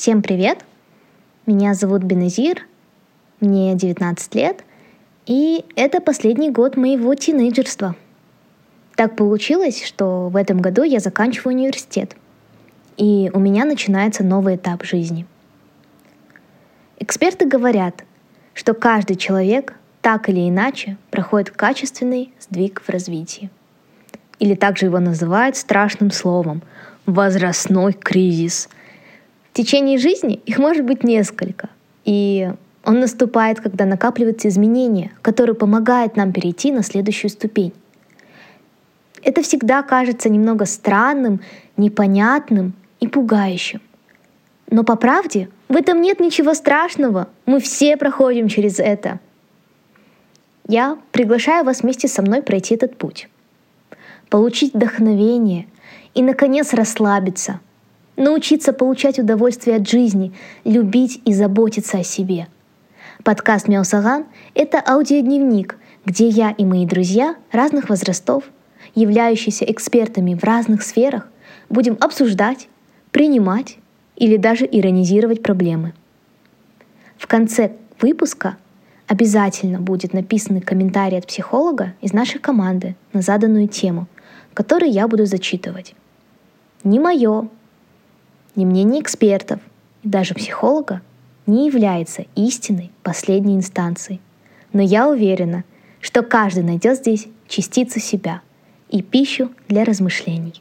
Всем привет! Меня зовут Беназир, мне 19 лет, и это последний год моего тинейджерства. Так получилось, что в этом году я заканчиваю университет, и у меня начинается новый этап жизни. Эксперты говорят, что каждый человек так или иначе проходит качественный сдвиг в развитии. Или также его называют страшным словом – возрастной кризис – течение жизни их может быть несколько. И он наступает, когда накапливаются изменения, которые помогают нам перейти на следующую ступень. Это всегда кажется немного странным, непонятным и пугающим. Но по правде в этом нет ничего страшного. Мы все проходим через это. Я приглашаю вас вместе со мной пройти этот путь. Получить вдохновение и, наконец, расслабиться – научиться получать удовольствие от жизни, любить и заботиться о себе. Подкаст Мяусаган — это аудиодневник, где я и мои друзья разных возрастов, являющиеся экспертами в разных сферах, будем обсуждать, принимать или даже иронизировать проблемы. В конце выпуска обязательно будет написан комментарий от психолога из нашей команды на заданную тему, который я буду зачитывать. Не мое, ни мнение экспертов и даже психолога не является истинной последней инстанцией. Но я уверена, что каждый найдет здесь частицу себя и пищу для размышлений.